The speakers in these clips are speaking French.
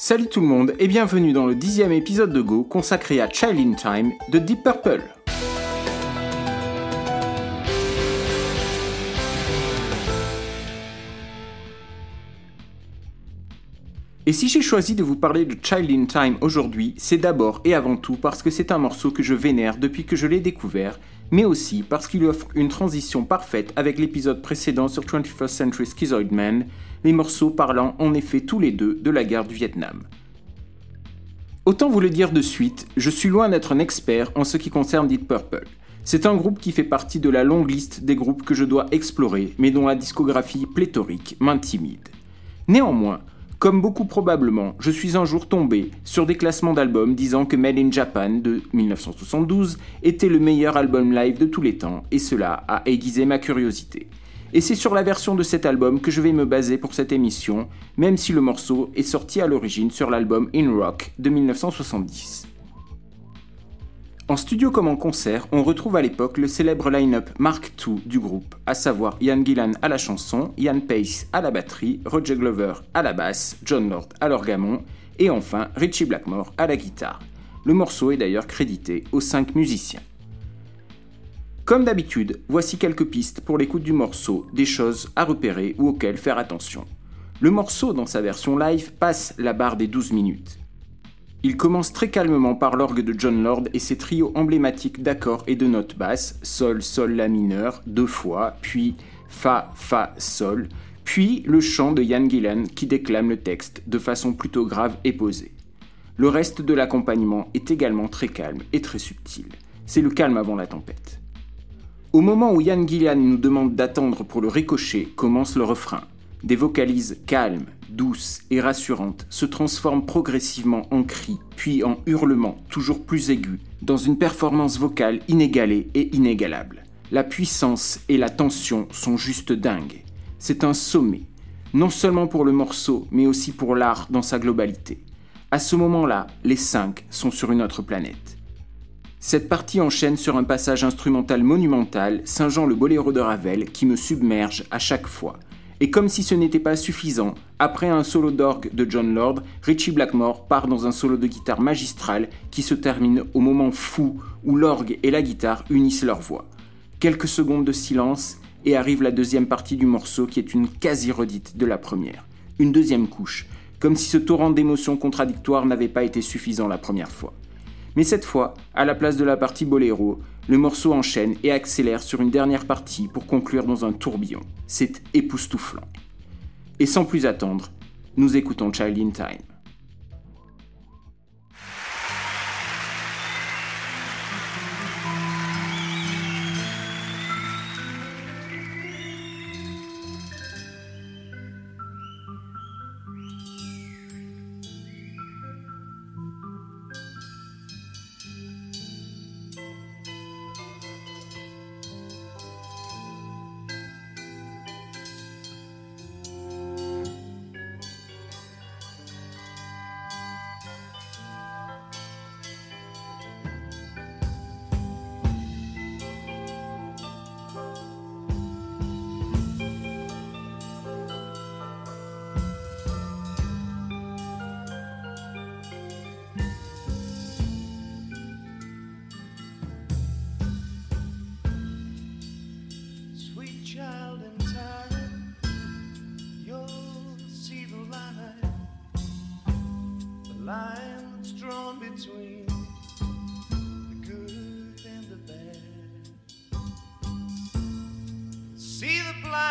Salut tout le monde et bienvenue dans le dixième épisode de Go consacré à Child in Time de Deep Purple. Et si j'ai choisi de vous parler de Child in Time aujourd'hui, c'est d'abord et avant tout parce que c'est un morceau que je vénère depuis que je l'ai découvert, mais aussi parce qu'il offre une transition parfaite avec l'épisode précédent sur 21st Century Schizoid Man, les morceaux parlant en effet tous les deux de la guerre du Vietnam. Autant vous le dire de suite, je suis loin d'être un expert en ce qui concerne Deep Purple. C'est un groupe qui fait partie de la longue liste des groupes que je dois explorer, mais dont la discographie pléthorique m'intimide. Néanmoins, comme beaucoup probablement, je suis un jour tombé sur des classements d'albums disant que Made in Japan de 1972 était le meilleur album live de tous les temps, et cela a aiguisé ma curiosité. Et c'est sur la version de cet album que je vais me baser pour cette émission, même si le morceau est sorti à l'origine sur l'album In Rock de 1970. En studio comme en concert, on retrouve à l'époque le célèbre line-up Mark II du groupe, à savoir Ian Gillan à la chanson, Ian Pace à la batterie, Roger Glover à la basse, John Lord à l'orgamon, et enfin Richie Blackmore à la guitare. Le morceau est d'ailleurs crédité aux cinq musiciens. Comme d'habitude, voici quelques pistes pour l'écoute du morceau, des choses à repérer ou auxquelles faire attention. Le morceau, dans sa version live, passe la barre des 12 minutes. Il commence très calmement par l'orgue de John Lord et ses trios emblématiques d'accords et de notes basses, Sol, Sol, La mineur, deux fois, puis Fa, Fa, Sol, puis le chant de Ian Gillan qui déclame le texte de façon plutôt grave et posée. Le reste de l'accompagnement est également très calme et très subtil. C'est le calme avant la tempête. Au moment où Ian Gillan nous demande d'attendre pour le ricochet, commence le refrain. Des vocalises calmes, douces et rassurantes se transforment progressivement en cris, puis en hurlements toujours plus aigus, dans une performance vocale inégalée et inégalable. La puissance et la tension sont juste dingues. C'est un sommet, non seulement pour le morceau, mais aussi pour l'art dans sa globalité. À ce moment-là, les cinq sont sur une autre planète. Cette partie enchaîne sur un passage instrumental monumental, singeant le boléro de Ravel qui me submerge à chaque fois. Et comme si ce n'était pas suffisant, après un solo d'orgue de John Lord, Richie Blackmore part dans un solo de guitare magistral qui se termine au moment fou où l'orgue et la guitare unissent leurs voix. Quelques secondes de silence et arrive la deuxième partie du morceau qui est une quasi-redite de la première. Une deuxième couche, comme si ce torrent d'émotions contradictoires n'avait pas été suffisant la première fois. Mais cette fois, à la place de la partie boléro, le morceau enchaîne et accélère sur une dernière partie pour conclure dans un tourbillon. C'est époustouflant. Et sans plus attendre, nous écoutons Child in Time.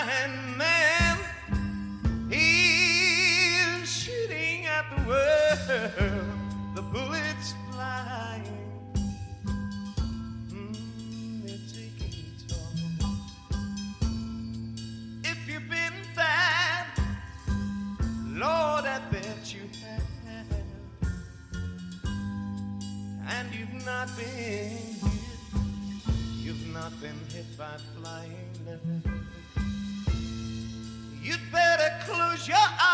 The Yeah.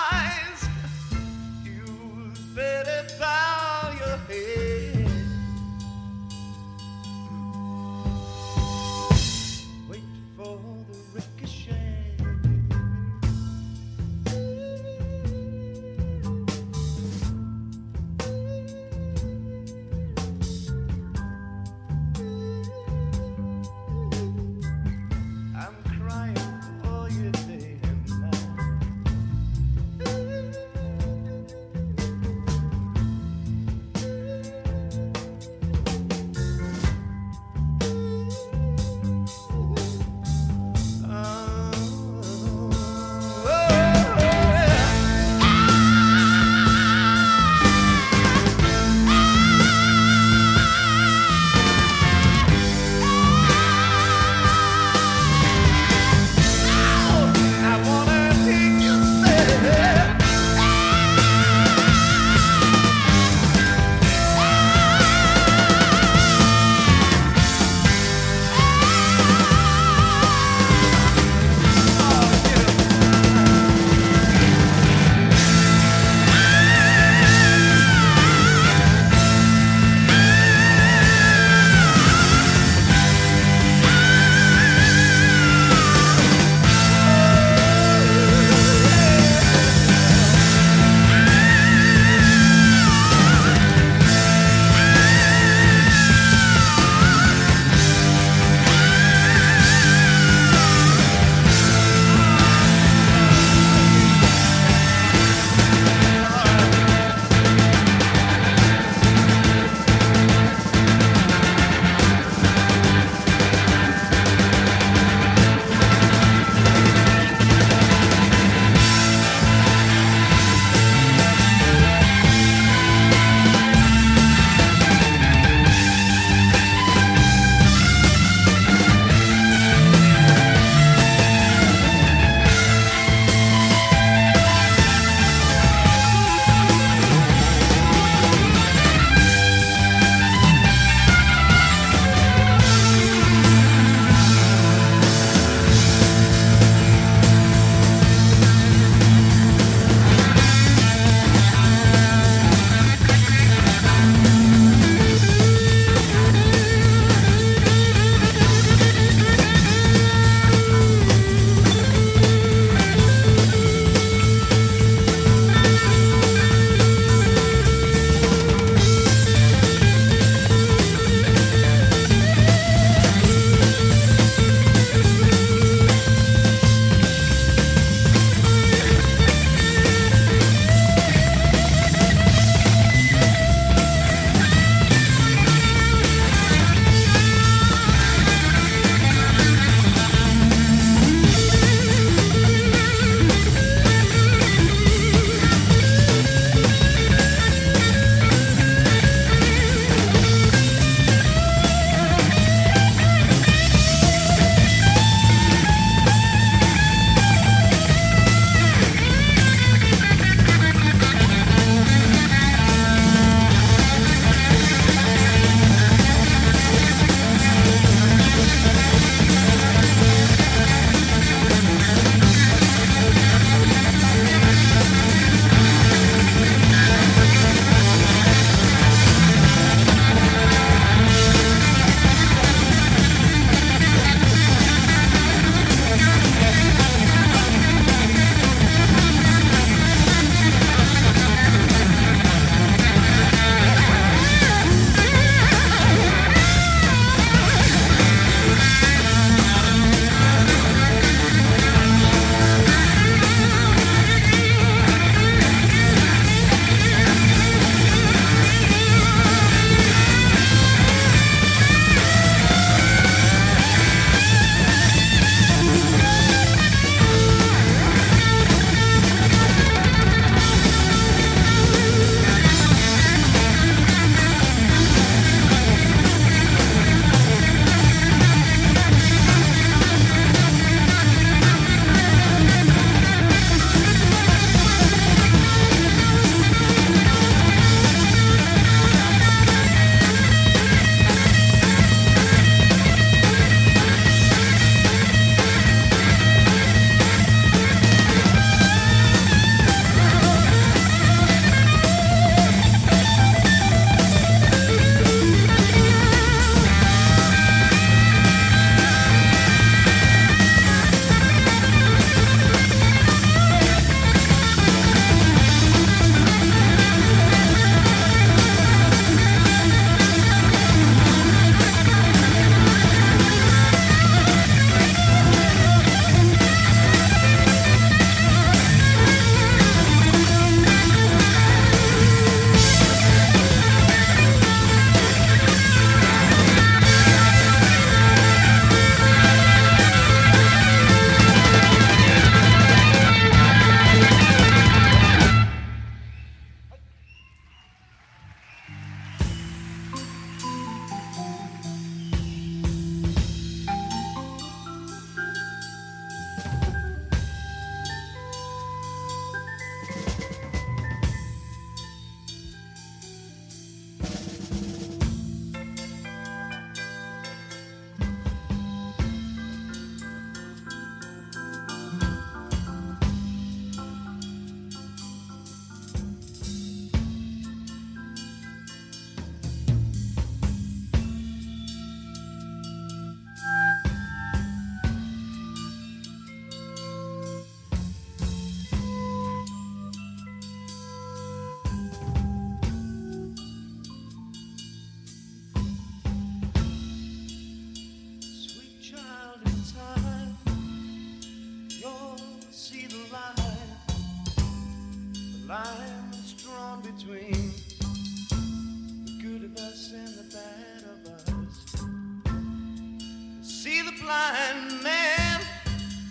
Blind man.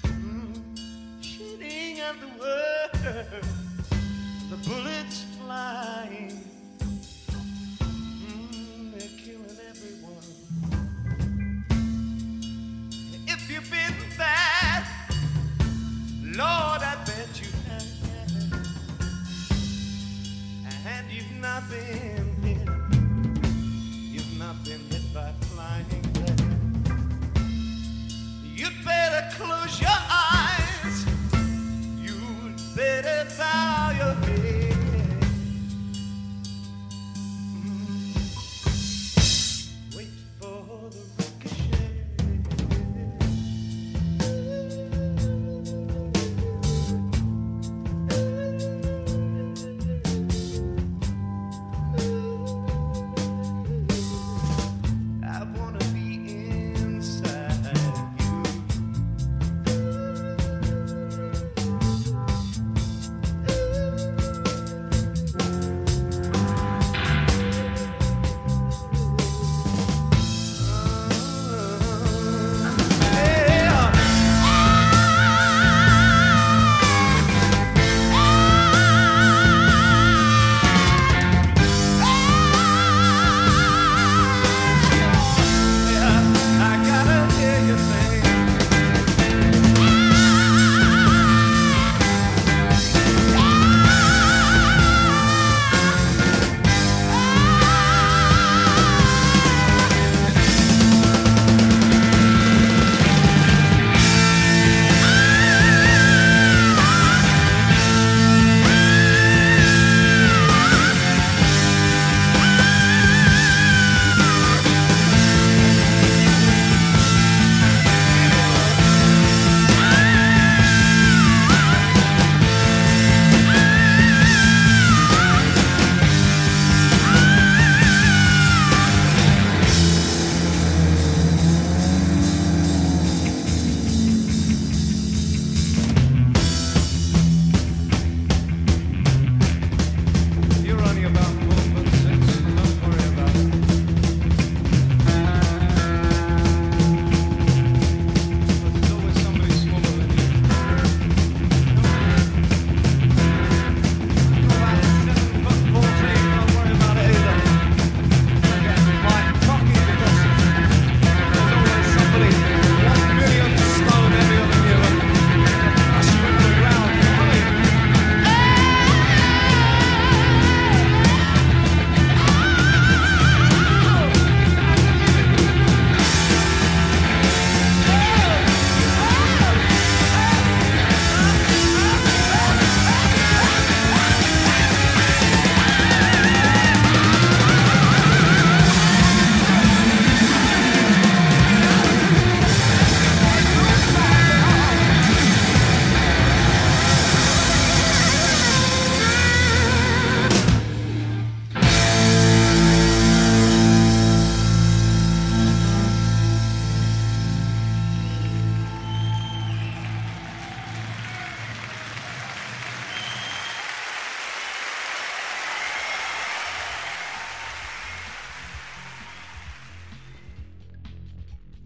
Mm, shooting at the world,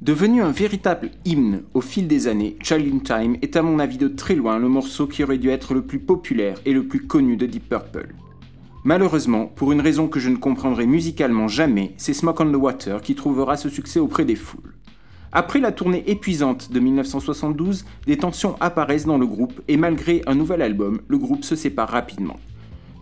Devenu un véritable hymne au fil des années, Child in Time est à mon avis de très loin le morceau qui aurait dû être le plus populaire et le plus connu de Deep Purple. Malheureusement, pour une raison que je ne comprendrai musicalement jamais, c'est Smoke on the Water qui trouvera ce succès auprès des foules. Après la tournée épuisante de 1972, des tensions apparaissent dans le groupe et malgré un nouvel album, le groupe se sépare rapidement.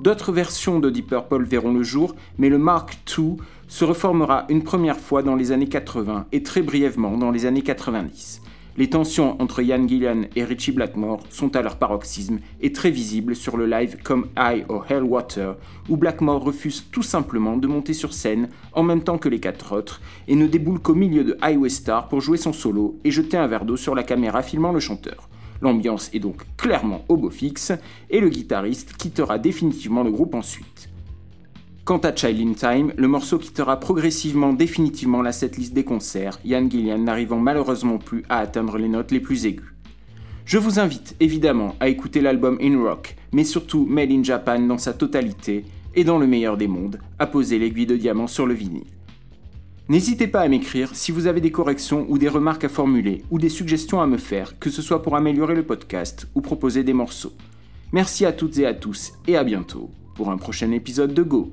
D'autres versions de Deep Purple verront le jour, mais le Mark II se reformera une première fois dans les années 80 et très brièvement dans les années 90. Les tensions entre Ian Gillan et Richie Blackmore sont à leur paroxysme et très visibles sur le live Come High or Hell Water, où Blackmore refuse tout simplement de monter sur scène en même temps que les quatre autres et ne déboule qu'au milieu de Highway Star pour jouer son solo et jeter un verre d'eau sur la caméra filmant le chanteur. L'ambiance est donc clairement au beau fixe et le guitariste quittera définitivement le groupe ensuite. Quant à Child in Time, le morceau quittera progressivement définitivement la setlist des concerts, Ian Gillian n'arrivant malheureusement plus à atteindre les notes les plus aiguës. Je vous invite évidemment à écouter l'album In Rock, mais surtout Made in Japan dans sa totalité et dans le meilleur des mondes, à poser l'aiguille de diamant sur le vinyle. N'hésitez pas à m'écrire si vous avez des corrections ou des remarques à formuler ou des suggestions à me faire, que ce soit pour améliorer le podcast ou proposer des morceaux. Merci à toutes et à tous et à bientôt pour un prochain épisode de Go.